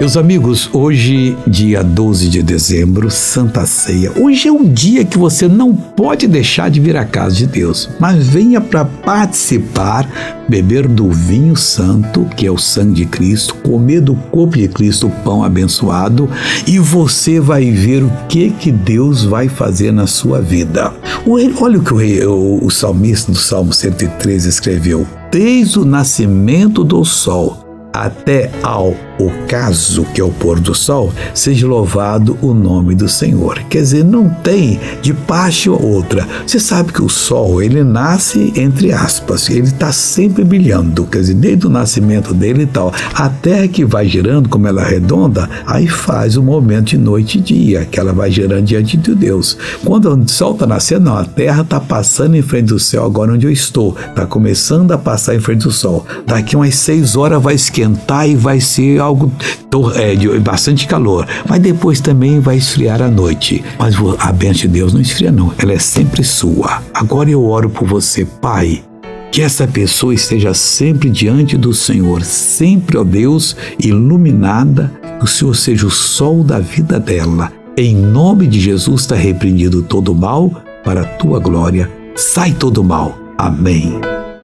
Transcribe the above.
Meus amigos, hoje, dia 12 de dezembro, Santa Ceia. Hoje é um dia que você não pode deixar de vir à casa de Deus, mas venha para participar, beber do vinho santo, que é o sangue de Cristo, comer do corpo de Cristo, o pão abençoado, e você vai ver o que que Deus vai fazer na sua vida. Olha o que o, rei, o, o salmista do Salmo 113 escreveu: Desde o nascimento do sol até ao ocaso, que é o pôr do sol, seja louvado o nome do Senhor. Quer dizer, não tem de parte ou outra. Você sabe que o sol, ele nasce entre aspas, ele está sempre brilhando, quer dizer, desde o nascimento dele e tal. A terra que vai girando, como ela é redonda, aí faz o momento de noite e dia, que ela vai girando diante de Deus. Quando o sol está nascendo, não, a terra está passando em frente do céu, agora onde eu estou, está começando a passar em frente do sol. Daqui umas seis horas vai esquentar esquentar e vai ser algo é, de bastante calor, mas depois também vai esfriar à noite. Mas a bênção de Deus não esfria, não, ela é sempre sua. Agora eu oro por você, Pai. Que essa pessoa esteja sempre diante do Senhor, sempre, ó Deus, iluminada, que o Senhor seja o sol da vida dela. Em nome de Jesus está repreendido todo mal, para a tua glória. Sai todo mal. Amém.